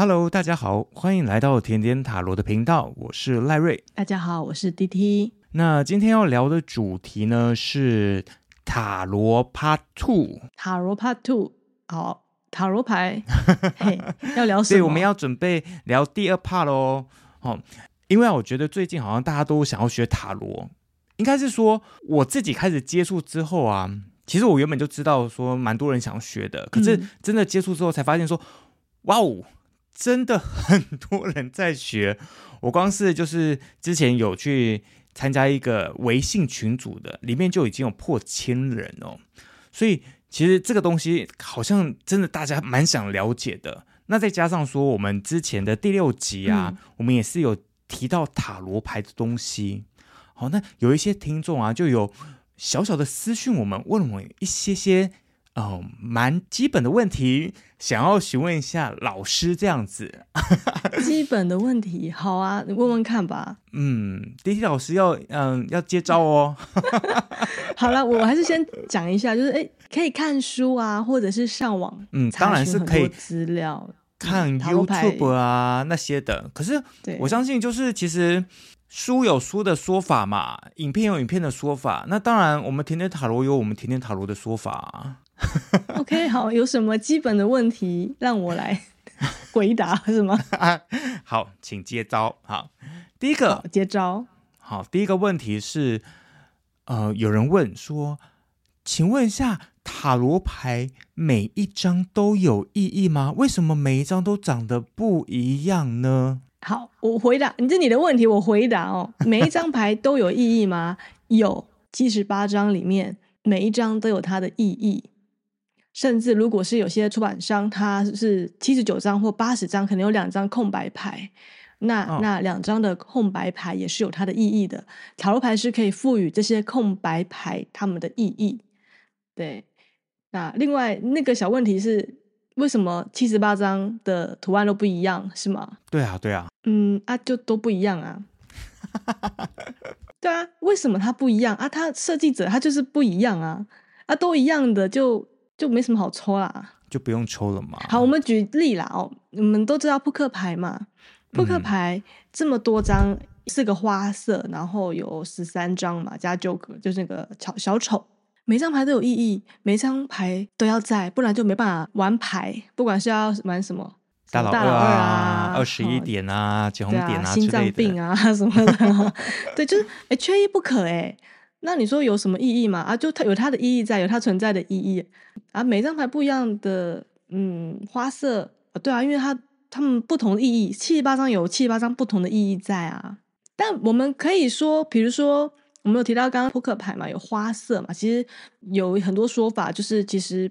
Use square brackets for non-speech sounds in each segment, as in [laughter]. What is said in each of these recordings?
Hello，大家好，欢迎来到甜点塔罗的频道，我是赖瑞。大家好，我是 DT。那今天要聊的主题呢是塔罗 Part Two。塔罗 Part Two，好，塔罗牌，[laughs] 嘿，要聊什么？对，我们要准备聊第二 part 喽。哦，因为我觉得最近好像大家都想要学塔罗，应该是说我自己开始接触之后啊，其实我原本就知道说蛮多人想学的，可是真的接触之后才发现说，嗯、哇哦！真的很多人在学，我光是就是之前有去参加一个微信群组的，里面就已经有破千人哦。所以其实这个东西好像真的大家蛮想了解的。那再加上说我们之前的第六集啊，嗯、我们也是有提到塔罗牌的东西。好，那有一些听众啊，就有小小的私讯我们，问我一些些。哦，蛮基本的问题，想要询问一下老师这样子。[laughs] 基本的问题，好啊，你问问看吧。嗯，DT 老师要嗯要接招哦。[laughs] 好了，我还是先讲一下，就是哎，可以看书啊，或者是上网，嗯，当然是可以资料看 YouTube 啊那些的。可是我相信，就是其实书有书的说法嘛，影片有影片的说法。那当然，我们甜甜塔罗有我们甜甜塔罗的说法。[laughs] OK，好，有什么基本的问题让我来 [laughs] 回答是吗？[laughs] 好，请接招。好，第一个接招。好，第一个问题是，呃，有人问说，请问一下，塔罗牌每一张都有意义吗？为什么每一张都长得不一样呢？好，我回答，你这你的问题，我回答哦。每一张牌都有意义吗？有，七十八张里面每一张都有它的意义。甚至如果是有些出版商，他是七十九张或八十张，可能有两张空白牌，那、哦、那两张的空白牌也是有它的意义的。塔罗牌是可以赋予这些空白牌它们的意义。对，那另外那个小问题是，为什么七十八张的图案都不一样，是吗？对啊，对啊。嗯啊，就都不一样啊。[laughs] 对啊，为什么它不一样啊？它设计者他就是不一样啊。啊，都一样的就。就没什么好抽啦，就不用抽了嘛。好，我们举例啦哦，你们都知道扑克牌嘛？扑克牌这么多张，四个花色，然后有十三张嘛，加九个，就是那个小小丑，每张牌都有意义，每张牌都要在，不然就没办法玩牌。不管是要玩什么，大老二啊，二十一点啊，捡红点啊，心脏病啊什么的，对，就是哎，缺一不可哎。那你说有什么意义吗？啊，就它有它的意义在，有它存在的意义啊。每张牌不一样的，嗯，花色啊，对啊，因为它它们不同的意义，七十八张有七十八张不同的意义在啊。但我们可以说，比如说我们有提到刚刚扑克牌嘛，有花色嘛，其实有很多说法，就是其实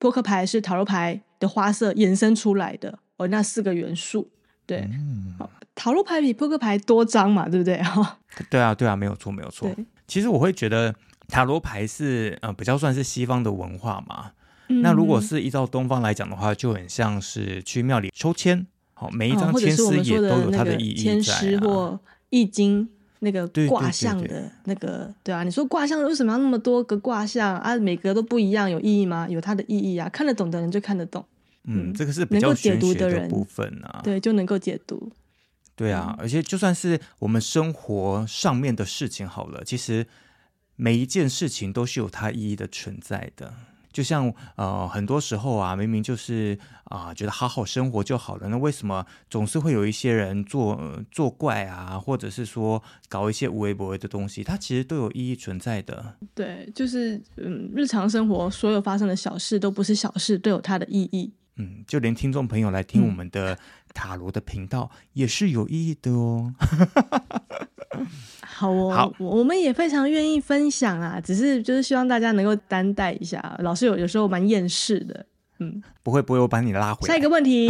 扑克牌是塔罗牌的花色衍生出来的哦，那四个元素，对，嗯，塔罗牌比扑克牌多张嘛，对不对？哈，[laughs] 对啊，对啊，没有错，没有错。其实我会觉得塔罗牌是呃比较算是西方的文化嘛，嗯、那如果是依照东方来讲的话，就很像是去庙里抽签，好，每一张签诗也都有它的意义在、啊。签诗或易经那个卦象的那个，对啊，你说卦象为什么要那么多个卦象啊？每个都不一样，有意义吗？有它的意义啊，看得懂的人就看得懂。嗯，这个是比较玄学的部分啊，对，就能够解读。对啊，而且就算是我们生活上面的事情好了，其实每一件事情都是有它意义的存在的。就像呃，很多时候啊，明明就是啊、呃，觉得好好生活就好了，那为什么总是会有一些人作、呃、作怪啊，或者是说搞一些无微不微的东西？它其实都有意义存在的。对，就是嗯，日常生活所有发生的小事都不是小事，都有它的意义。嗯，就连听众朋友来听我们的塔罗的频道也是有意义的哦。[laughs] 好哦，好，我们也非常愿意分享啊，只是就是希望大家能够担待一下。老师有有时候蛮厌世的，嗯，不会不会，我把你拉回来。下一个问题，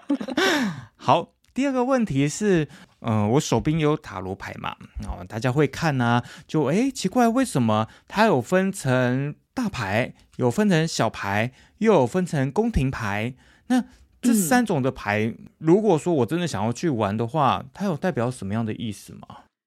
[laughs] 好，第二个问题是，嗯、呃，我手边有塔罗牌嘛，哦，大家会看啊，就哎奇怪，为什么它有分成大牌，有分成小牌？又有分成宫廷牌，那这三种的牌，嗯，如果说我真的想要去玩的话，它有代表什么样的意思吗？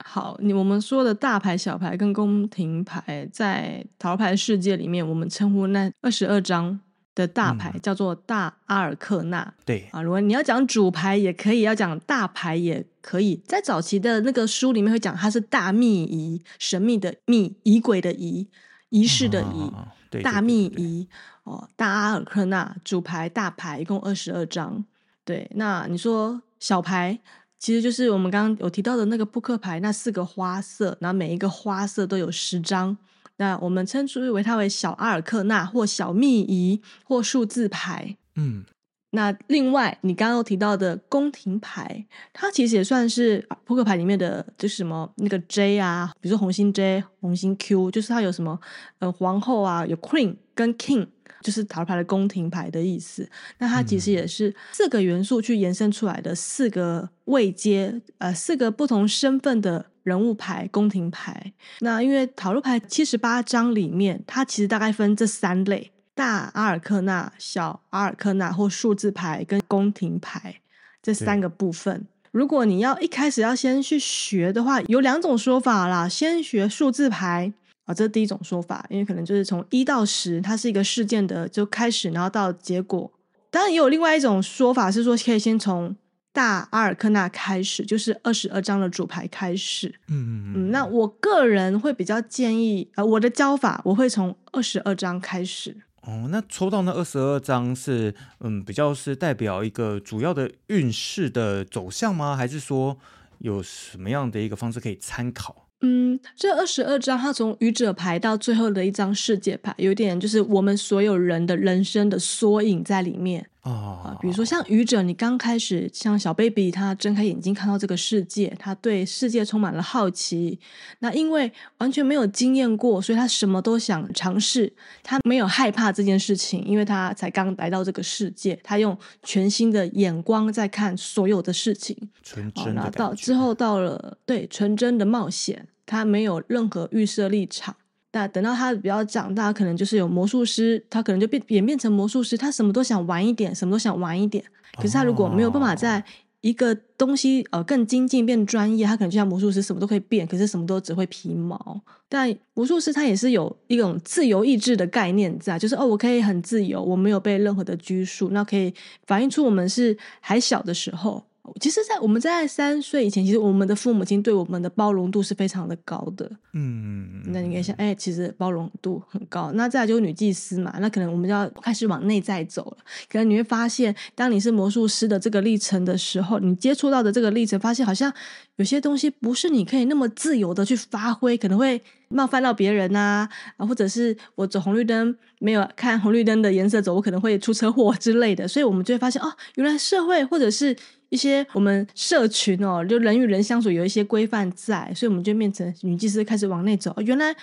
好，你我们说的大牌、小牌跟宫廷牌，在塔罗牌世界里面，我们称呼那二十二张的大牌叫做大阿尔克纳，对啊，如果你要讲主牌也可以，要讲大牌也可以。在早期的那个书里面会讲它是大秘仪，神秘的秘，仪轨的仪，仪式的仪，哦、对对对对大秘仪哦，大阿尔克纳主牌大牌一共二十二张。对，那你说小牌其实就是我们刚刚有提到的那个扑克牌那四个花色，然后每一个花色都有十张。那我们称之为它为小阿尔克纳或小秘仪或数字牌。嗯，那另外你刚刚有提到的宫廷牌，它其实也算是扑克牌里面的，就是什么那个 J 啊，比如说红心 J、红心 Q，就是它有什么呃皇后啊，有 Queen 跟 King，就是塔罗牌的宫廷牌的意思。那它其实也是四个元素去延伸出来的四个位阶，呃，四个不同身份的。人物牌、宫廷牌，那因为塔罗牌七十八张里面，它其实大概分这三类：大阿尔克纳、小阿尔克纳或数字牌跟宫廷牌这三个部分。如果你要一开始要先去学的话，有两种说法啦。先学数字牌啊，这是第一种说法，因为可能就是从一到十，它是一个事件的就开始，然后到结果。当然，也有另外一种说法是说，可以先从。大阿尔克纳开始就是二十二张的主牌开始，嗯嗯嗯，那我个人会比较建议，呃，我的教法我会从二十二张开始。哦，那抽到那二十二张是，嗯，比较是代表一个主要的运势的走向吗？还是说有什么样的一个方式可以参考？嗯，这二十二张，它从愚者牌到最后的一张世界牌，有点就是我们所有人的人生的缩影在里面。哦、啊，比如说像愚者，你刚开始像小 baby，他睁开眼睛看到这个世界，他对世界充满了好奇。那因为完全没有经验过，所以他什么都想尝试。他没有害怕这件事情，因为他才刚来到这个世界，他用全新的眼光在看所有的事情。纯真的、啊、到之后到了对纯真的冒险，他没有任何预设立场。但等到他比较长大，可能就是有魔术师，他可能就变演变成魔术师，他什么都想玩一点，什么都想玩一点。可是他如果没有办法在一个东西呃更精进变专业，他可能就像魔术师，什么都可以变，可是什么都只会皮毛。但魔术师他也是有一种自由意志的概念在，就是哦，我可以很自由，我没有被任何的拘束，那可以反映出我们是还小的时候。其实，在我们在三岁以前，其实我们的父母亲对我们的包容度是非常的高的。嗯，那你可以想，哎，其实包容度很高。那再来就是女祭司嘛，那可能我们就要开始往内在走了。可能你会发现，当你是魔术师的这个历程的时候，你接触到的这个历程，发现好像有些东西不是你可以那么自由的去发挥，可能会冒犯到别人呐，啊，或者是我走红绿灯没有看红绿灯的颜色走，我可能会出车祸之类的。所以我们就会发现，哦，原来社会或者是。一些我们社群哦，就人与人相处有一些规范在，所以我们就变成女祭司开始往内走。原来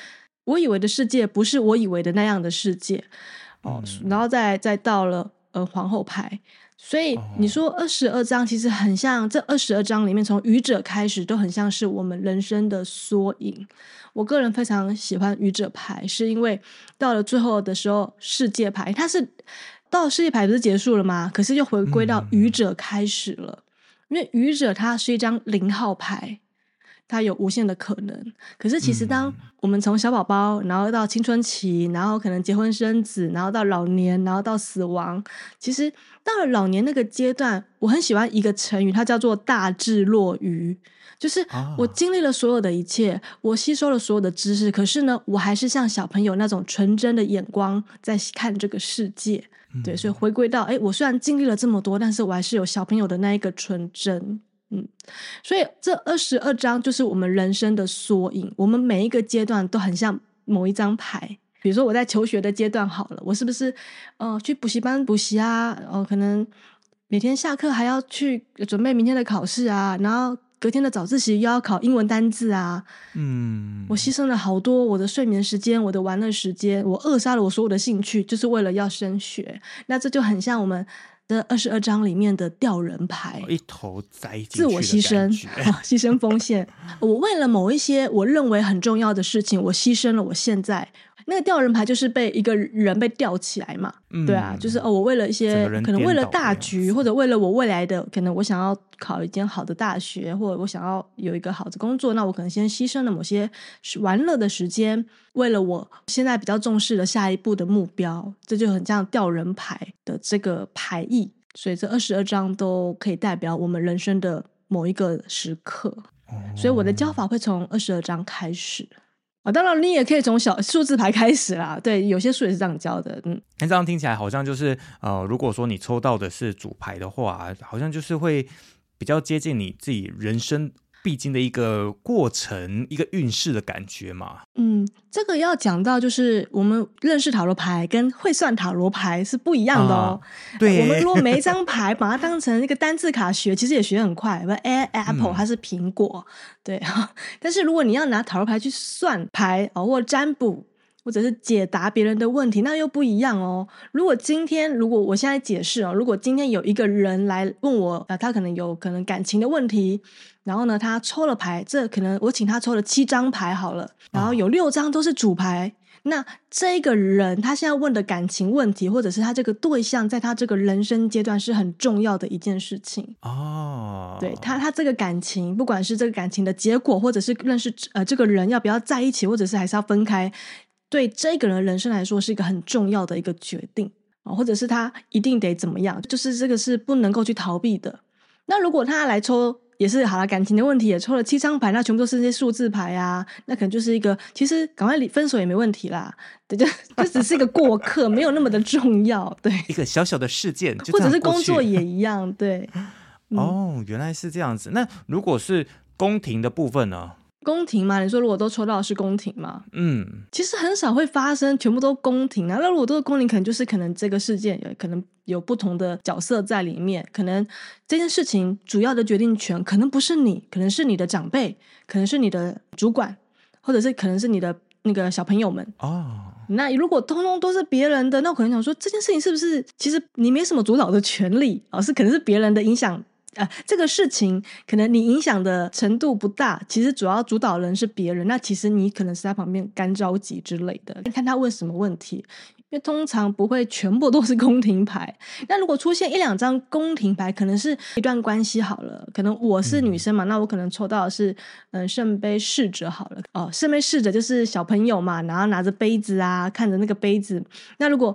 我以为的世界不是我以为的那样的世界哦，嗯、然后再再到了呃皇后牌，所以你说二十二张其实很像，这二十二张里面从愚者开始都很像是我们人生的缩影。我个人非常喜欢愚者牌，是因为到了最后的时候世界牌它是。到世界牌不是结束了吗？可是又回归到愚者开始了，嗯、因为愚者它是一张零号牌，它有无限的可能。可是其实当我们从小宝宝，然后到青春期，然后可能结婚生子，然后到老年，然后到死亡，其实到了老年那个阶段，我很喜欢一个成语，它叫做大智若愚。就是我经历了所有的一切，我吸收了所有的知识，可是呢，我还是像小朋友那种纯真的眼光在看这个世界。对，所以回归到，哎，我虽然经历了这么多，但是我还是有小朋友的那一个纯真，嗯，所以这二十二张就是我们人生的缩影，我们每一个阶段都很像某一张牌。比如说我在求学的阶段好了，我是不是，呃，去补习班补习啊？哦、呃，可能每天下课还要去准备明天的考试啊，然后。隔天的早自习又要考英文单字啊，嗯，我牺牲了好多我的睡眠时间，我的玩乐时间，我扼杀了我所有的兴趣，就是为了要升学。那这就很像我们的二十二章里面的吊人牌，一头栽，自我牺牲，[laughs] 牺牲奉献。我为了某一些我认为很重要的事情，我牺牲了我现在那个吊人牌就是被一个人被吊起来嘛，嗯、对啊，就是哦，我为了一些可能为了大局，或者为了我未来的可能，我想要考一间好的大学，或者我想要有一个好的工作，那我可能先牺牲了某些玩乐的时间，为了我现在比较重视的下一步的目标，这就很像吊人牌的这个牌意。所以这二十二张都可以代表我们人生的某一个时刻。所以我的教法会从二十二张开始啊，当然你也可以从小数字牌开始啦。对，有些数也是这样教的。嗯，那这样听起来好像就是呃，如果说你抽到的是主牌的话，好像就是会比较接近你自己人生必经的一个过程，一个运势的感觉嘛。嗯，这个要讲到就是我们认识塔罗牌跟会算塔罗牌是不一样的哦。啊、对，我们如果每一张牌把它当成一个单字卡学，其实也学很快。不，apple 它是苹果，嗯、对。[laughs] 但是如果你要拿塔罗牌去算牌哦，或占卜。或者是解答别人的问题，那又不一样哦。如果今天，如果我现在解释哦，如果今天有一个人来问我，呃，他可能有可能感情的问题，然后呢，他抽了牌，这可能我请他抽了七张牌好了，然后有六张都是主牌。哦、那这个人他现在问的感情问题，或者是他这个对象，在他这个人生阶段是很重要的一件事情哦。对他，他这个感情，不管是这个感情的结果，或者是认识呃这个人要不要在一起，或者是还是要分开。对这个人人生来说是一个很重要的一个决定啊，或者是他一定得怎么样，就是这个是不能够去逃避的。那如果他来抽也是好了，感情的问题也抽了七张牌，那全部都是这些数字牌啊，那可能就是一个其实赶快离分手也没问题啦，对，就就只是一个过客，没有那么的重要，对，一个小小的事件，或者是工作也一样，对。[laughs] 哦，原来是这样子。那如果是宫廷的部分呢？宫廷嘛，你说如果都抽到的是宫廷嘛？嗯，其实很少会发生全部都宫廷啊。那如果都是宫廷，可能就是可能这个事件有可能有不同的角色在里面，可能这件事情主要的决定权可能不是你，可能是你的长辈，可能是你的主管，或者是可能是你的那个小朋友们哦。那如果通通都是别人的，那我可能想说这件事情是不是其实你没什么主导的权利啊？是可能是别人的影响。呃，这个事情可能你影响的程度不大，其实主要主导人是别人，那其实你可能是在旁边干着急之类的。你看他问什么问题，因为通常不会全部都是宫廷牌。那如果出现一两张宫廷牌，可能是一段关系好了。可能我是女生嘛，嗯、那我可能抽到的是嗯圣杯侍者好了。哦，圣杯侍者就是小朋友嘛，然后拿着杯子啊，看着那个杯子。那如果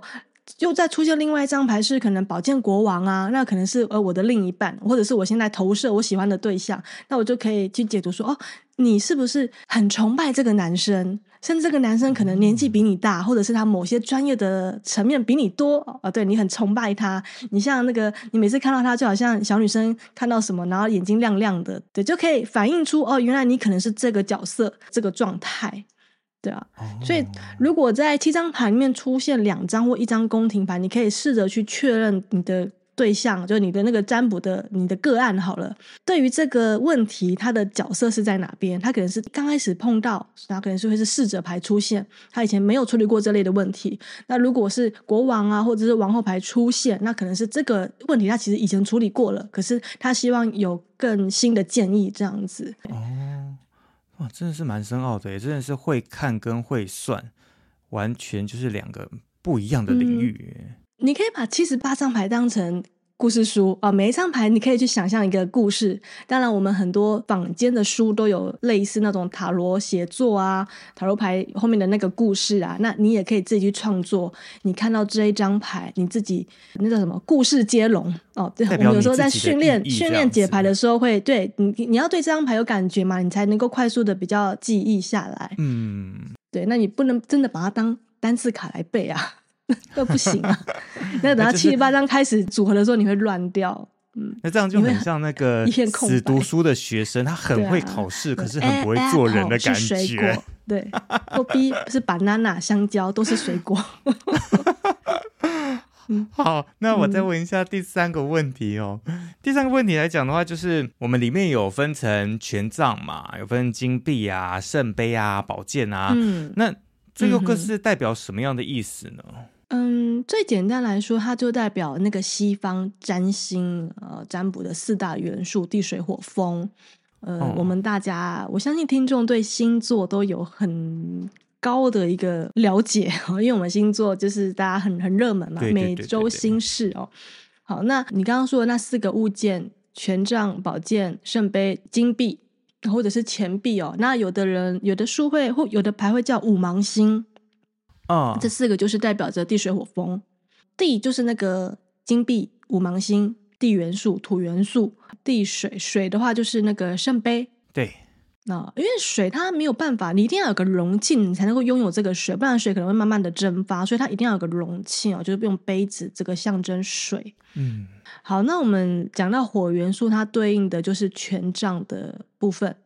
又再出现另外一张牌，是可能宝剑国王啊，那可能是呃我的另一半，或者是我现在投射我喜欢的对象，那我就可以去解读说，哦，你是不是很崇拜这个男生，甚至这个男生可能年纪比你大，或者是他某些专业的层面比你多啊，哦，对，你很崇拜他，你像那个你每次看到他就好像小女生看到什么，然后眼睛亮亮的，对，就可以反映出哦，原来你可能是这个角色这个状态。对啊，所以如果在七张牌里面出现两张或一张宫廷牌，你可以试着去确认你的对象，就是你的那个占卜的你的个案好了。对于这个问题，他的角色是在哪边？他可能是刚开始碰到，他可能是会是侍者牌出现，他以前没有处理过这类的问题。那如果是国王啊，或者是王后牌出现，那可能是这个问题他其实以前处理过了，可是他希望有更新的建议这样子。哇，真的是蛮深奥的耶，真的是会看跟会算，完全就是两个不一样的领域。嗯，你可以把七十八张牌当成。故事书啊，每一张牌你可以去想象一个故事。当然，我们很多坊间的书都有类似那种塔罗写作啊，塔罗牌后面的那个故事啊，那你也可以自己去创作。你看到这一张牌，你自己那叫什么？故事接龙哦。对，我们有时候在训练训练解牌的时候会，会对你你要对这张牌有感觉嘛，你才能够快速的比较记忆下来。嗯，对，那你不能真的把它当单字卡来背啊。[laughs] 那不行啊！[laughs] 那等到七十八章开始组合的时候，你会乱掉。嗯，那这样就很像那个 [laughs] 死读书的学生，他很会考试，啊、可是很不会做人的感觉。对，或 B 是 banana 香蕉，都是水果。好，那我再问一下第三个问题哦。嗯、第三个问题来讲的话，就是我们里面有分成权杖嘛，有分金币啊、圣杯啊、宝剑啊。嗯，那这个各是代表什么样的意思呢？嗯，最简单来说，它就代表那个西方占星呃占卜的四大元素：地、水、火、风。呃，哦、我们大家，我相信听众对星座都有很高的一个了解哦，[laughs] 因为我们星座就是大家很很热门嘛，对对对对对每周星事哦。好，那你刚刚说的那四个物件：权杖、宝剑、圣杯、金币，或者是钱币哦。那有的人有的书会或有的牌会叫五芒星哦，这四个就是代表着地水火风。地就是那个金币、五芒星，地元素、土元素；地水水的话就是那个圣杯。对。那、哦、因为水它没有办法，你一定要有个容器，你才能够拥有这个水，不然水可能会慢慢的蒸发，所以它一定要有个容器哦，就是用杯子这个象征水。嗯，好，那我们讲到火元素，它对应的就是权杖的部分。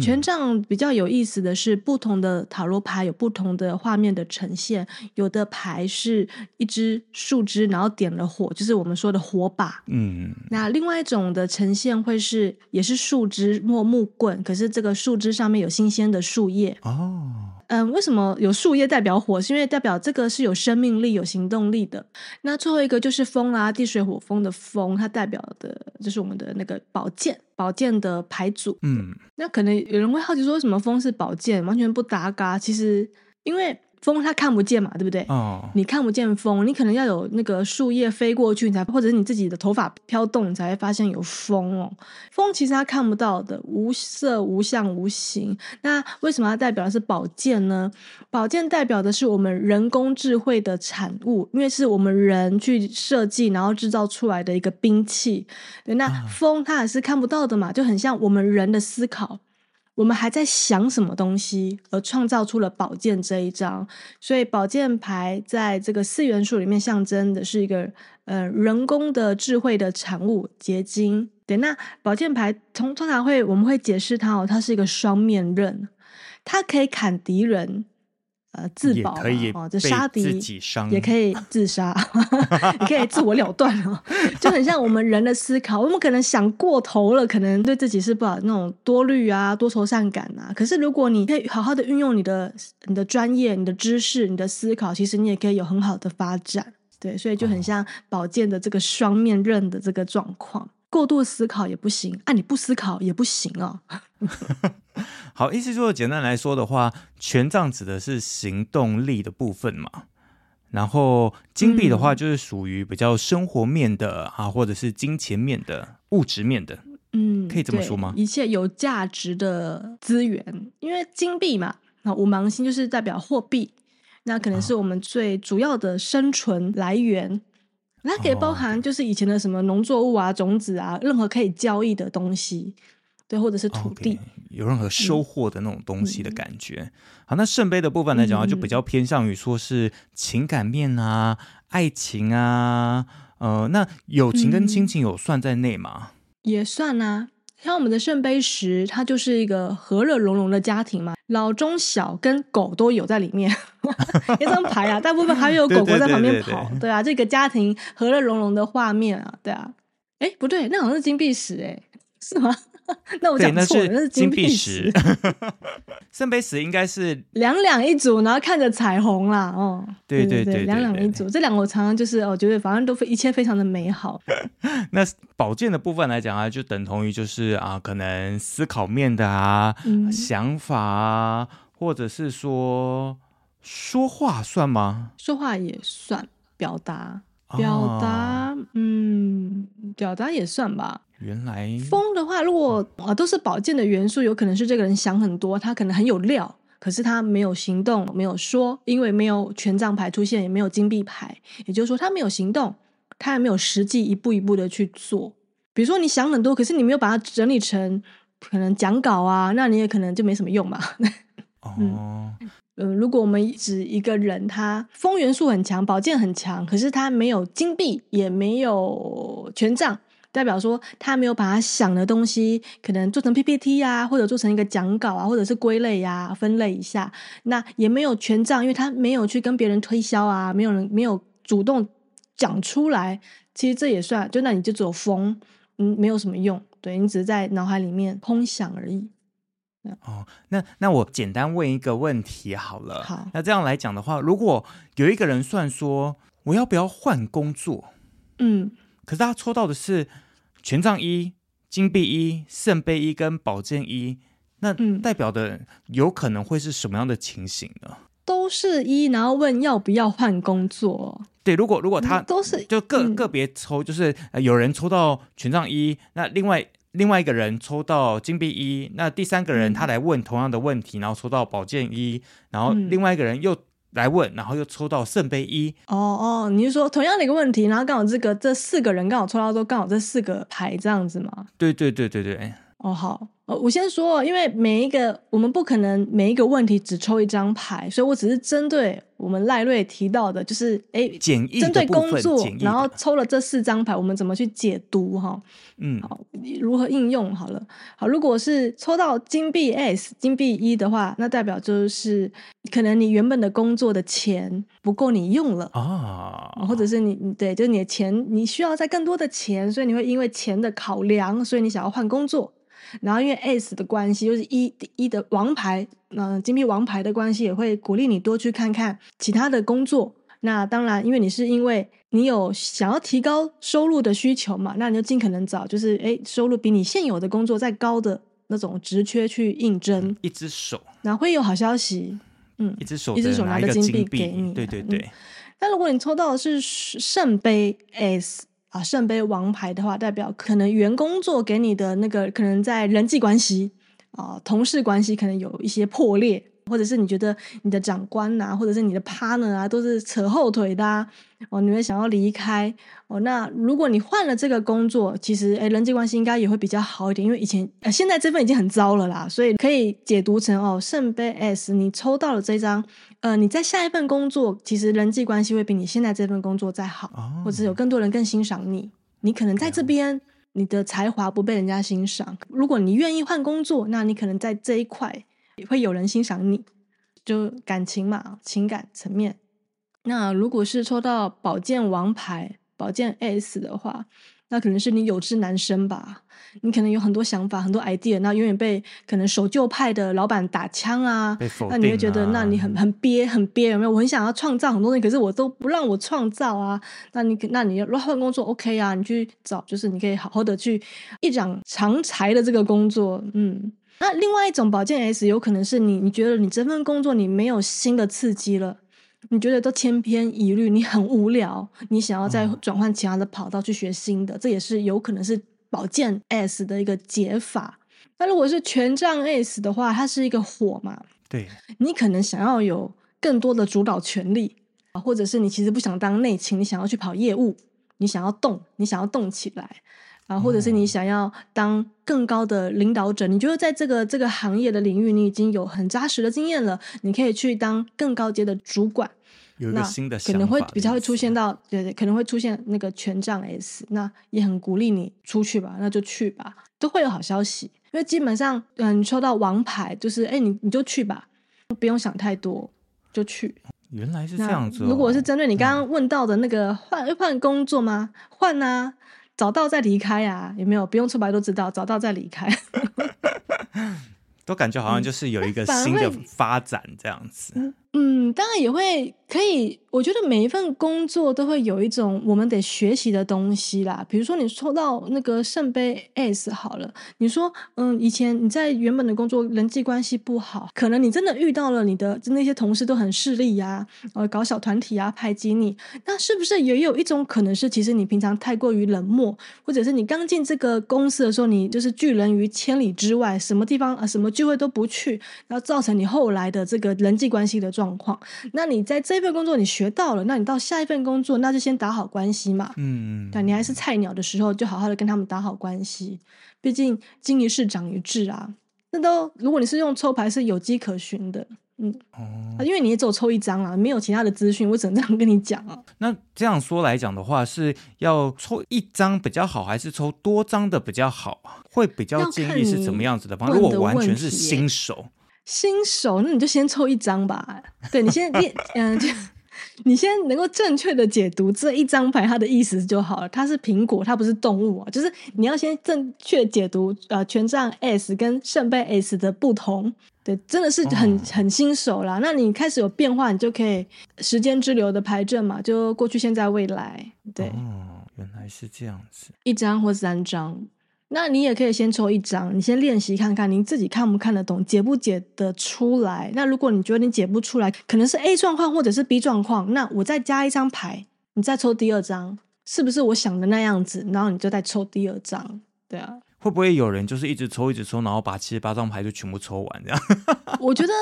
权杖比较有意思的是，不同的塔罗牌有不同的画面的呈现。有的牌是一支树枝，然后点了火，就是我们说的火把。嗯，那另外一种的呈现会是，也是树枝或木棍，可是这个树枝上面有新鲜的树叶。哦。嗯，为什么有树叶代表火？是因为代表这个是有生命力、有行动力的。那最后一个就是风啊，地水火风的风，它代表的就是我们的那个宝剑，宝剑的牌组。嗯，那可能有人会好奇说，为什么风是宝剑，完全不搭嘎？其实因为。风它看不见嘛，对不对？哦，你看不见风，你可能要有那个树叶飞过去，你才或者是你自己的头发飘动，你才会发现有风哦。风其实它看不到的，无色无相无形。那为什么它代表的是宝剑呢？宝剑代表的是我们人工智慧的产物，因为是我们人去设计然后制造出来的一个兵器。对，那风它也是看不到的嘛，就很像我们人的思考。我们还在想什么东西，而创造出了宝剑这一张，所以宝剑牌在这个四元素里面象征的是一个呃人工的智慧的产物结晶。对，那宝剑牌通通常会我们会解释它哦，它是一个双面刃，它可以砍敌人。呃，自保可以哦，这杀敌也可以自杀，[laughs] 也可以自我了断哦，[laughs] 就很像我们人的思考，我们可能想过头了，可能对自己是不好那种多虑啊、多愁善感啊。可是如果你可以好好的运用你的、你的专业、你的知识、你的思考，其实你也可以有很好的发展。对，所以就很像宝剑的这个双面刃的这个状况。过度思考也不行，啊，你不思考也不行哦。[laughs] 好，意思就是简单来说的话，权杖指的是行动力的部分嘛，然后金币的话就是属于比较生活面的啊，或者是金钱面的物质面的，嗯，可以这么说吗？一切有价值的资源，因为金币嘛，那五芒星就是代表货币，那可能是我们最主要的生存来源。它可以包含就是以前的什么农作物啊、种子啊，任何可以交易的东西，对，或者是土地有任何收获的那种东西的感觉。嗯、好，那圣杯的部分来讲就比较偏向于说是情感面啊、嗯、爱情啊，呃，那友情跟亲情有算在内吗？也算啊。像我们的圣杯十，它就是一个和乐融融的家庭嘛，老中小跟狗都有在里面。一张牌啊，大部分还有狗狗在旁边跑，对，啊，这个家庭和乐融融的画面啊，对啊，哎，不对，那好像是金币十，哎，是吗？[laughs] 那我讲错了，那是金币石。[laughs] 圣杯石应该是 [laughs] 两两一组，然后看着彩虹啦。哦，对对对，两两一组，这两个我常常就是，我觉得反正都非一切非常的美好。那宝剑的部分来讲啊，就等同于就是啊，可能思考面的啊，嗯、想法啊，或者是说说话算吗？说话也算表达，表达，啊、嗯，表达也算吧。原来风的话，如果啊都是宝剑的元素，有可能是这个人想很多，他可能很有料，可是他没有行动，没有说，因为没有权杖牌出现，也没有金币牌，也就是说他没有行动，他也没有实际一步一步的去做。比如说你想很多，可是你没有把它整理成可能讲稿啊，那你也可能就没什么用嘛。哦，[laughs] 嗯，呃，如果我们指一个人，他风元素很强，宝剑很强，可是他没有金币，也没有权杖。代表说他没有把他想的东西可能做成 PPT 啊，或者做成一个讲稿啊，或者是归类呀、啊、分类一下。那也没有权杖，因为他没有去跟别人推销啊，没有人没有主动讲出来。其实这也算，就那你就只有风，嗯，没有什么用。对，你只是在脑海里面空想而已。哦，那那我简单问一个问题好了。好，那这样来讲的话，如果有一个人算说我要不要换工作，嗯，可是他抽到的是。权杖一、金币一、圣杯一跟宝剑一，那代表的有可能会是什么样的情形呢？都是一，然后问要不要换工作。对，如果如果他都是就个个别抽，就是有人抽到权杖一，那另外另外一个人抽到金币一，那第三个人他来问同样的问题，然后抽到宝剑一，然后另外一个人又来问，然后又抽到圣杯一。哦哦，你是说同样的一个问题，然后刚好这个这四个人刚好抽到都刚好这四个牌这样子吗？对对对对对。哦好。呃，我先说，因为每一个我们不可能每一个问题只抽一张牌，所以我只是针对我们赖瑞提到的，就是哎，简易针对工作，然后抽了这四张牌，我们怎么去解读哈？嗯，好，如何应用？好了，好，如果是抽到金币 S、金币一的话，那代表就是可能你原本的工作的钱不够你用了啊，或者是你对，就是你的钱你需要再更多的钱，所以你会因为钱的考量，所以你想要换工作。然后因为 S 的关系，就是一一的王牌，嗯、呃，金币王牌的关系，也会鼓励你多去看看其他的工作。那当然，因为你是因为你有想要提高收入的需求嘛，那你就尽可能找就是哎，收入比你现有的工作再高的那种职缺去应征。一只手，那会有好消息，嗯，一只手，一只手拿个金币给你，对对对。嗯、但如果你抽到的是圣杯 S。啊，圣杯王牌的话，代表可能原工作给你的那个，可能在人际关系啊、同事关系可能有一些破裂，或者是你觉得你的长官呐、啊，或者是你的 partner 啊，都是扯后腿的啊，哦，你会想要离开哦。那如果你换了这个工作，其实诶，人际关系应该也会比较好一点，因为以前呃，现在这份已经很糟了啦，所以可以解读成哦，圣杯 S，你抽到了这张。呃，你在下一份工作，其实人际关系会比你现在这份工作再好，哦、或者有更多人更欣赏你。你可能在这边，你的才华不被人家欣赏。如果你愿意换工作，那你可能在这一块也会有人欣赏你，就感情嘛，情感层面。那如果是抽到宝剑王牌、宝剑 S 的话。那可能是你有志男生吧，你可能有很多想法、很多 idea，那永远被可能守旧派的老板打枪啊，那你会觉得，那你很很憋、很憋，有没有？我很想要创造很多东西，可是我都不让我创造啊。那你那你要换工作，OK 啊？你去找，就是你可以好好的去一展长才的这个工作，嗯。那另外一种保健 S，有可能是你，你觉得你这份工作你没有新的刺激了。你觉得都千篇一律，你很无聊，你想要再转换其他的跑道去学新的，嗯、这也是有可能是保健 S 的一个解法。那如果是权杖 S 的话，它是一个火嘛？对，你可能想要有更多的主导权利啊，或者是你其实不想当内勤，你想要去跑业务，你想要动，你想要动起来。啊，或者是你想要当更高的领导者，嗯、你觉得在这个这个行业的领域，你已经有很扎实的经验了，你可以去当更高阶的主管。有一个新的可能会比较会出现到，对对，可能会出现那个权杖 S，那也很鼓励你出去吧，那就去吧，都会有好消息。因为基本上，嗯，你抽到王牌，就是哎，你你就去吧，不用想太多，就去。原来是这样子、哦。如果是针对你刚刚问到的那个换、嗯、换工作吗？换啊。找到再离开呀、啊？有没有？不用出牌都知道，找到再离开。[laughs] 都感觉好像就是有一个 [laughs] 新的发展这样子。嗯嗯，当然也会可以。我觉得每一份工作都会有一种我们得学习的东西啦。比如说，你抽到那个圣杯 S 好了，你说，嗯，以前你在原本的工作人际关系不好，可能你真的遇到了你的那些同事都很势利呀，呃，搞小团体啊，排挤你。那是不是也有一种可能是，其实你平常太过于冷漠，或者是你刚进这个公司的时候，你就是拒人于千里之外，什么地方啊，什么聚会都不去，然后造成你后来的这个人际关系的状况。那你在这份工作你学到了，那你到下一份工作，那就先打好关系嘛。嗯，但你还是菜鸟的时候，就好好的跟他们打好关系。毕竟经一事长一智啊。那都如果你是用抽牌是有迹可循的，嗯，哦，因为你也只有抽一张啊，没有其他的资讯，我只能这样跟你讲啊。[laughs] 那这样说来讲的话，是要抽一张比较好，还是抽多张的比较好？会比较建议是怎么样子的方？如果完全是新手。新手，那你就先抽一张吧。对，你先练，嗯，就你先能够正确的解读这一张牌它的意思就好了。它是苹果，它不是动物啊。就是你要先正确解读呃权杖 S 跟圣杯 S 的不同。对，真的是很、哦、很新手啦。那你开始有变化，你就可以时间之流的牌阵嘛，就过去、现在、未来。对，哦，原来是这样子，一张或三张。那你也可以先抽一张，你先练习看看，你自己看不看得懂，解不解得出来。那如果你觉得你解不出来，可能是 A 状况或者是 B 状况，那我再加一张牌，你再抽第二张，是不是我想的那样子？然后你就再抽第二张，对啊。会不会有人就是一直抽一直抽，然后把七十八张牌就全部抽完这样？[laughs] 我觉得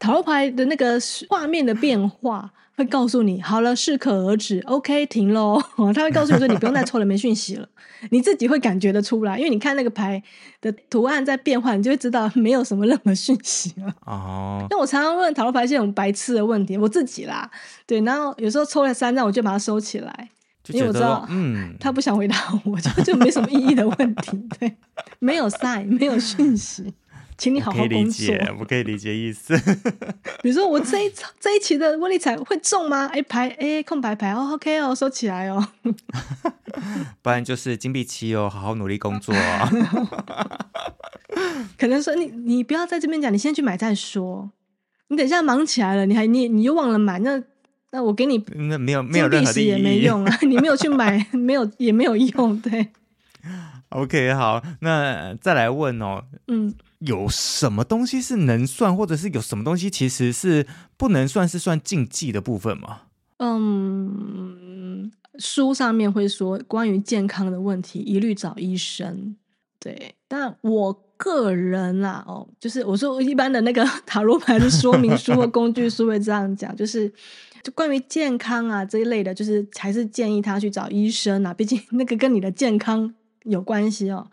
塔罗牌的那个画面的变化。会告诉你好了，适可而止，OK，停喽。[laughs] 他会告诉你说，你不用再抽了，没讯息了。你自己会感觉得出来，因为你看那个牌的图案在变化，你就会知道没有什么任何讯息了。哦。那我常常问塔罗牌这种白痴的问题，我自己啦，对，然后有时候抽了三张，我就把它收起来，因为我知道，嗯，他不想回答我，就就没什么意义的问题，对，没有 sign，没有讯息。请你好好工作。可以理解，我可以理解意思。[laughs] 比如说，我这一这一期的威力彩会中吗？哎，牌哎，空白牌哦，OK 哦，收起来哦。[laughs] 不然就是金币七哦，好好努力工作啊。[laughs] 可能说你你不要在这边讲，你先去买再说。你等一下忙起来了，你还你你又忘了买，那那我给你那没有没有任何的意义，也没用啊。你没有去买，没有也没有用。对。OK，好，那再来问哦。嗯。有什么东西是能算，或者是有什么东西其实是不能算是算禁忌的部分吗？嗯，书上面会说关于健康的问题，一律找医生。对，但我个人啦，哦，就是我说一般的那个 [laughs] 塔罗牌的说明书或工具书会这样讲，[laughs] 就是就关于健康啊这一类的，就是还是建议他去找医生啊，毕竟那个跟你的健康有关系哦。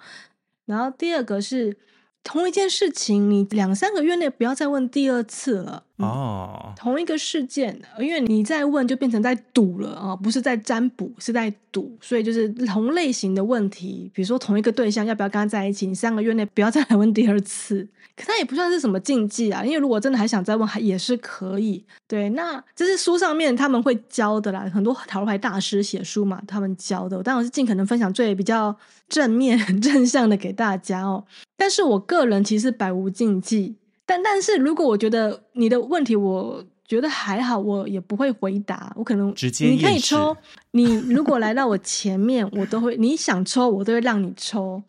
然后第二个是。同一件事情，你两三个月内不要再问第二次了。哦、嗯，同一个事件，因为你在问就变成在赌了啊，不是在占卜，是在赌。所以就是同类型的问题，比如说同一个对象要不要跟他在一起，你三个月内不要再来问第二次。[laughs] 可他也不算是什么禁忌啊，因为如果真的还想再问，还也是可以。对，那这是书上面他们会教的啦，很多塔罗牌大师写书嘛，他们教的，我当然是尽可能分享最比较正面、[laughs] 正向的给大家哦。但是我个人其实百无禁忌，但但是如果我觉得你的问题，我觉得还好，我也不会回答，我可能直接你可以抽，你如果来到我前面，我都会，你想抽我都会让你抽。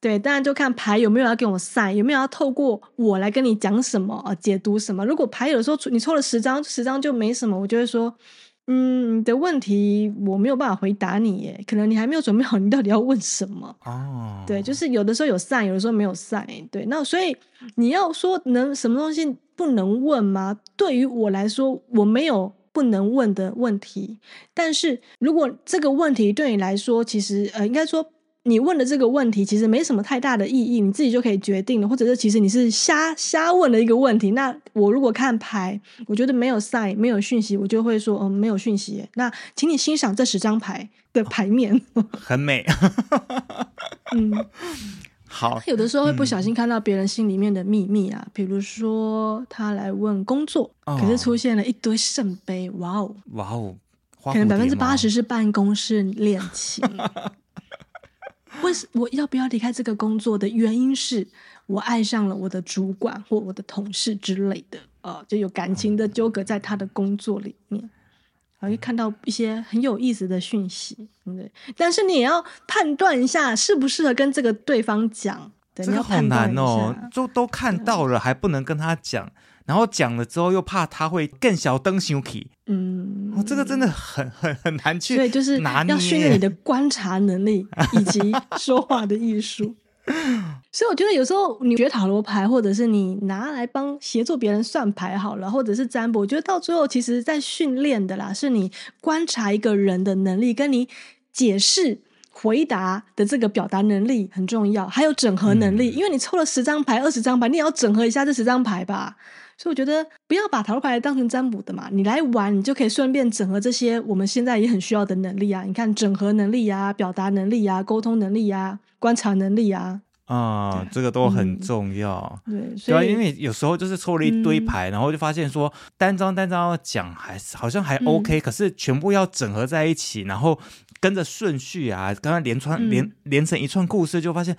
对，当然就看牌有没有要跟我赛，有没有要透过我来跟你讲什么啊，解读什么。如果牌有的时候你抽了十张，十张就没什么，我就会说，嗯，你的问题我没有办法回答你耶，可能你还没有准备好，你到底要问什么？哦，对，就是有的时候有算，有的时候没有算。对，那所以你要说能什么东西不能问吗？对于我来说，我没有不能问的问题。但是如果这个问题对你来说，其实呃，应该说。你问的这个问题其实没什么太大的意义，你自己就可以决定了，或者是其实你是瞎瞎问的一个问题。那我如果看牌，我觉得没有 sign，没有讯息，我就会说，嗯，没有讯息。那请你欣赏这十张牌的牌面，哦、[laughs] 很美。嗯，[laughs] 好。有的时候会不小心看到别人心里面的秘密啊，嗯、比如说他来问工作，哦、可是出现了一堆圣杯，哇哦，哇哦，可能百分之八十是办公室恋情。[laughs] 为什我要不要离开这个工作的原因是我爱上了我的主管或我的同事之类的，呃，就有感情的纠葛在他的工作里面，然后会看到一些很有意思的讯息，对，但是你也要判断一下适不适合跟这个对方讲，对，这个好难哦，就都看到了还不能跟他讲。然后讲了之后，又怕他会更小灯羞气。嗯、哦，这个真的很很很难去。对，就是要训练你的观察能力以及说话的艺术。[laughs] 所以我觉得有时候你学塔罗牌，或者是你拿来帮协助别人算牌好了，或者是占卜，我觉得到最后其实在训练的啦，是你观察一个人的能力，跟你解释回答的这个表达能力很重要，还有整合能力。嗯、因为你抽了十张牌、二十张牌，你也要整合一下这十张牌吧。所以我觉得不要把塔罗牌当成占卜的嘛，你来玩，你就可以顺便整合这些我们现在也很需要的能力啊。你看整合能力啊，表达能力啊，沟通能力啊，观察能力啊，啊，对这个都很重要。嗯、对，所以因为有时候就是抽了一堆牌，嗯、然后就发现说单张单张要讲还是好像还 OK，、嗯、可是全部要整合在一起，然后跟着顺序啊，刚刚连串、嗯、连连成一串故事，就发现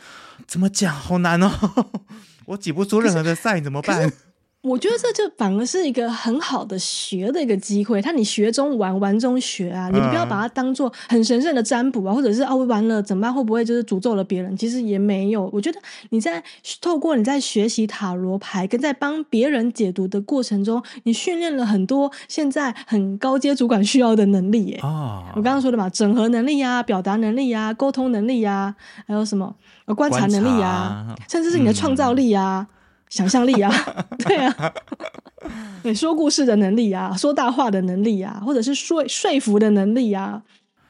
怎么讲好难哦，[laughs] 我挤不出任何的赛，怎么办？我觉得这就反而是一个很好的学的一个机会。他你学中玩，玩中学啊，你不要把它当做很神圣的占卜啊，或者是啊，完了怎么办？会不会就是诅咒了别人？其实也没有。我觉得你在透过你在学习塔罗牌跟在帮别人解读的过程中，你训练了很多现在很高阶主管需要的能力耶。啊，我刚刚说的嘛，整合能力啊，表达能力啊，沟通能力啊，还有什么观察能力啊，甚至是你的创造力啊。嗯想象力啊，[laughs] 对啊，对，说故事的能力啊，说大话的能力啊，或者是说说服的能力啊，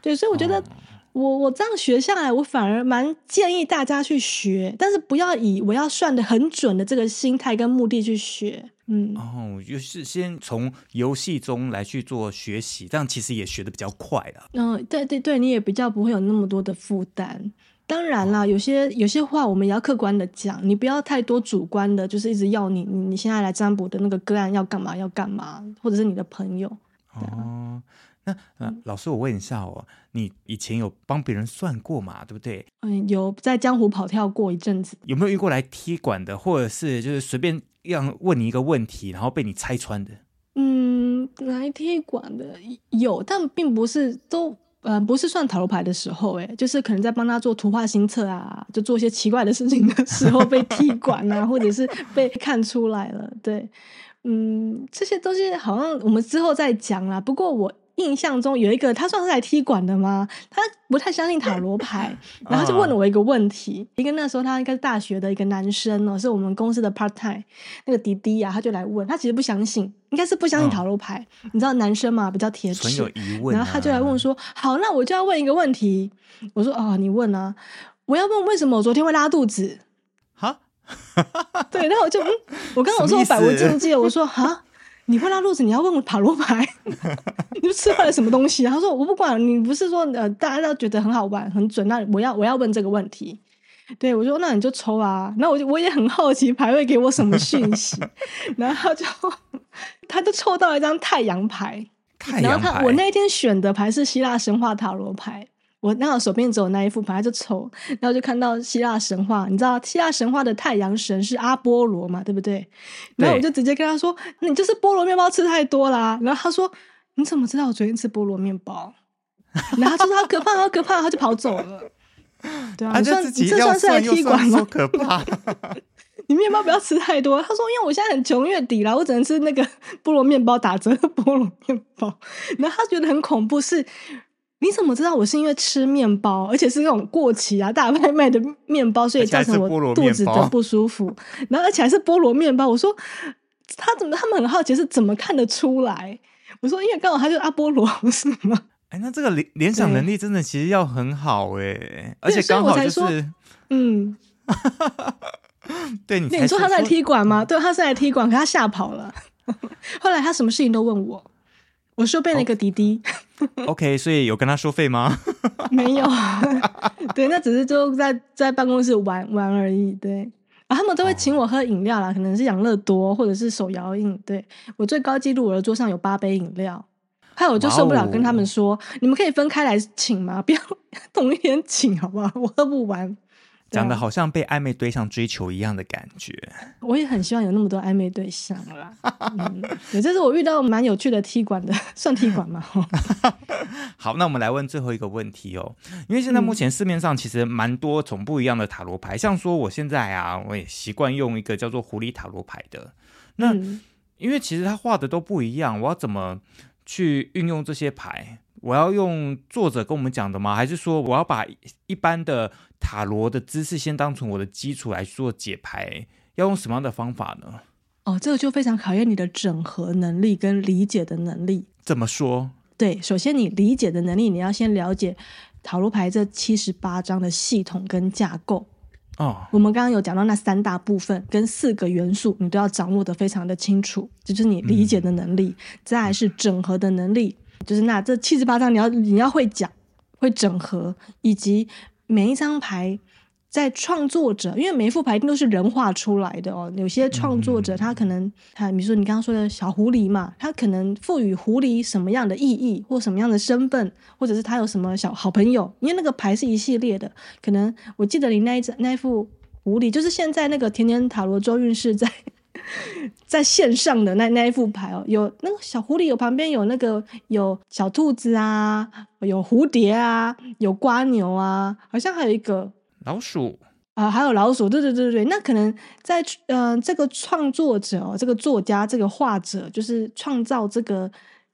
对，所以我觉得我我这样学下来，我反而蛮建议大家去学，但是不要以我要算的很准的这个心态跟目的去学，嗯，哦，就是先从游戏中来去做学习，这样其实也学的比较快了，嗯，对对对，你也比较不会有那么多的负担。当然啦，有些有些话我们也要客观的讲，你不要太多主观的，就是一直要你你你现在来占卜的那个个案要干嘛要干嘛，或者是你的朋友。哦，那呃，老师，我问一下哦，你以前有帮别人算过嘛？对不对？嗯，有在江湖跑跳过一阵子。有没有遇过来踢馆的，或者是就是随便让问你一个问题，然后被你拆穿的？嗯，来踢馆的有，但并不是都。嗯，不是算塔罗牌的时候，哎，就是可能在帮他做图画新册啊，就做一些奇怪的事情的时候被踢馆啊，或者是被看出来了，对，嗯，这些东西好像我们之后再讲啦。不过我。印象中有一个，他算是来踢馆的吗？他不太相信塔罗牌，[laughs] 然后他就问了我一个问题。一个那时候他应该是大学的一个男生哦，是我们公司的 part time 那个弟弟呀、啊，他就来问，他其实不相信，应该是不相信塔罗牌。哦、你知道男生嘛，比较铁齿，有疑问、啊。然后他就来问说：“好，那我就要问一个问题。”我说：“哦，你问啊，我要问为什么我昨天会拉肚子？”哈，[laughs] 对，然后我就嗯，我刚刚我说我百无禁忌，我说哈。你会拉肚子？你要问我塔罗牌？[laughs] 你是吃坏了什么东西？他说：“我不管你，不是说呃，大家都觉得很好玩、很准。那我要我要问这个问题。对我说：那你就抽啊。那我就我也很好奇牌会给我什么讯息。[laughs] 然后就他就抽到一张太阳牌。太阳牌。然后他我那一天选的牌是希腊神话塔罗牌。我刚好手边只有那一副牌，就抽，然后就看到希腊神话。你知道希腊神话的太阳神是阿波罗嘛？对不对？然后我就直接跟他说：“你就是菠萝面包吃太多啦。”然后他说：“你怎么知道我昨天吃菠萝面包？”然后他说：“好可怕，好可怕！”他就跑走了。对啊，你算你这算是来踢馆吗？可怕！[laughs] 你面包不要吃太多。他说：“因为我现在很穷，月底了，我只能吃那个菠萝面包打折的菠萝面包。”然后他觉得很恐怖，是。你怎么知道我是因为吃面包，而且是那种过期啊、大外卖的面包，所以造成我肚子的不舒服？然后而且还是菠萝面包。我说他怎么？他们很好奇是怎么看得出来？我说因为刚好他就是阿波罗，不 [laughs] 是吗？哎，那这个联联想能力真的其实要很好哎，而且刚好就是嗯，[laughs] 对你，你说他在踢馆吗？对，他是在踢馆，可他吓跑了。[laughs] 后来他什么事情都问我。我收费了一个滴滴 [laughs] OK，所以有跟他收费吗？[laughs] 没有，[laughs] 对，那只是就在在办公室玩玩而已。对，啊，他们都会请我喝饮料啦，可能是养乐多或者是手摇饮。对，我最高纪录，我的桌上有八杯饮料，还有我就受不了，跟他们说.你们可以分开来请吗？不要同一天请，好不好？我喝不完。讲的好像被暧昧对象追求一样的感觉。我也很希望有那么多暧昧对象啦。嗯，也这是我遇到蛮有趣的踢馆的，[laughs] 算踢馆吗？[laughs] 好，那我们来问最后一个问题哦。因为现在目前市面上其实蛮多种不一样的塔罗牌，嗯、像说我现在啊，我也习惯用一个叫做狐狸塔罗牌的。那、嗯、因为其实他画的都不一样，我要怎么去运用这些牌？我要用作者跟我们讲的吗？还是说我要把一般的塔罗的知识先当成我的基础来做解牌？要用什么样的方法呢？哦，这个就非常考验你的整合能力跟理解的能力。怎么说？对，首先你理解的能力，你要先了解塔罗牌这七十八张的系统跟架构。哦，我们刚刚有讲到那三大部分跟四个元素，你都要掌握的非常的清楚，这就是你理解的能力。嗯、再来是整合的能力。就是那这七十八张，你要你要会讲，会整合，以及每一张牌在创作者，因为每一副牌一定都是人画出来的哦。有些创作者他可能，他比如说你刚刚说的小狐狸嘛，他可能赋予狐狸什么样的意义，或什么样的身份，或者是他有什么小好朋友，因为那个牌是一系列的。可能我记得你那一张那一副狐狸，就是现在那个甜甜塔罗周运势在 [laughs] 在线上的那那一副牌哦，有那个小狐狸，有旁边有那个有小兔子啊，有蝴蝶啊，有瓜牛啊，好像还有一个老鼠啊，还有老鼠，对对对对，那可能在嗯、呃，这个创作者哦，这个作家，这个画者，就是创造这个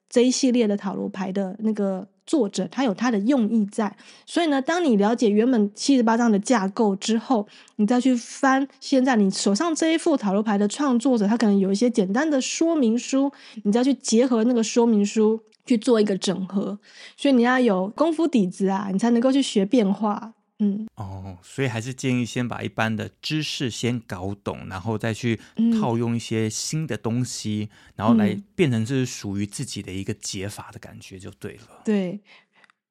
这一系列的塔罗牌的那个。作者他有他的用意在，所以呢，当你了解原本七十八章的架构之后，你再去翻现在你手上这一副塔罗牌的创作者，他可能有一些简单的说明书，你再去结合那个说明书去做一个整合，所以你要有功夫底子啊，你才能够去学变化。嗯，哦，所以还是建议先把一般的知识先搞懂，然后再去套用一些新的东西，嗯、然后来变成是属于自己的一个解法的感觉就对了。对，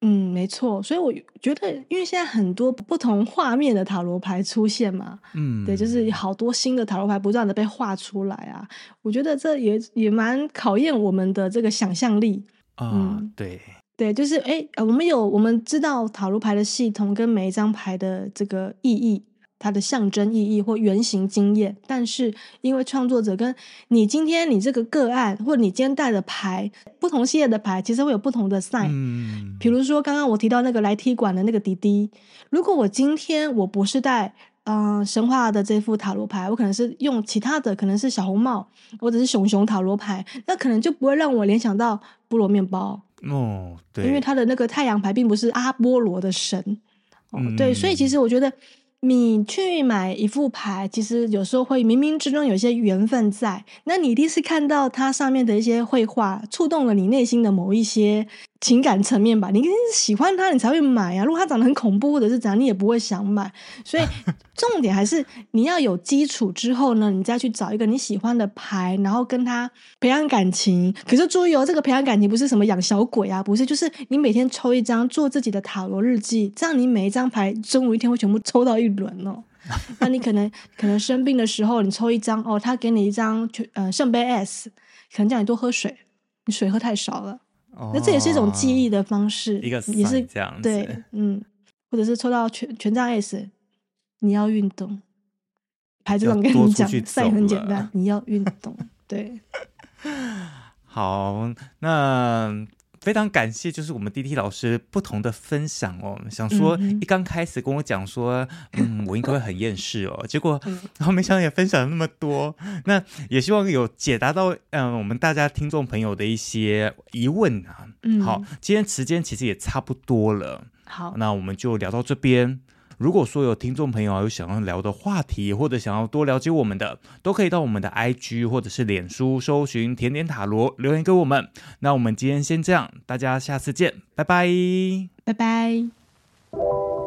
嗯，没错。所以我觉得，因为现在很多不同画面的塔罗牌出现嘛，嗯，对，就是好多新的塔罗牌不断的被画出来啊，我觉得这也也蛮考验我们的这个想象力啊、嗯，对。对，就是哎，我们有我们知道塔罗牌的系统跟每一张牌的这个意义，它的象征意义或原型经验。但是因为创作者跟你今天你这个个案，或者你今天带的牌不同系列的牌，其实会有不同的 sign。嗯，比如说刚刚我提到那个来踢馆的那个弟弟，如果我今天我不是带嗯、呃、神话的这副塔罗牌，我可能是用其他的，可能是小红帽或者是熊熊塔罗牌，那可能就不会让我联想到菠萝面包。哦，对，因为他的那个太阳牌并不是阿波罗的神，哦，嗯、对，所以其实我觉得你去买一副牌，其实有时候会冥冥之中有一些缘分在，那你一定是看到它上面的一些绘画，触动了你内心的某一些。情感层面吧，你一定是喜欢它，你才会买啊。如果它长得很恐怖或者是怎样，你也不会想买。所以重点还是你要有基础之后呢，你再去找一个你喜欢的牌，然后跟他培养感情。可是注意哦，这个培养感情不是什么养小鬼啊，不是，就是你每天抽一张，做自己的塔罗日记，这样你每一张牌中午一天会全部抽到一轮哦。[laughs] 那你可能可能生病的时候，你抽一张哦，他给你一张呃圣杯 S，可能叫你多喝水，你水喝太少了。那这也是一种记忆的方式，一个也是这样子，对，嗯，或者是抽到权权杖 S，你要运动，牌子上跟你讲，赛很简单，你要运动，对。[laughs] 好，那。非常感谢，就是我们 D.T 老师不同的分享哦。想说一刚开始跟我讲说，嗯，我应该会很厌世哦。结果然后没想到也分享了那么多，那也希望有解答到嗯我们大家听众朋友的一些疑问啊。嗯，好，今天时间其实也差不多了。好，那我们就聊到这边。如果说有听众朋友有想要聊的话题，或者想要多了解我们的，都可以到我们的 IG 或者是脸书搜寻甜点塔罗留言给我们。那我们今天先这样，大家下次见，拜拜，拜拜。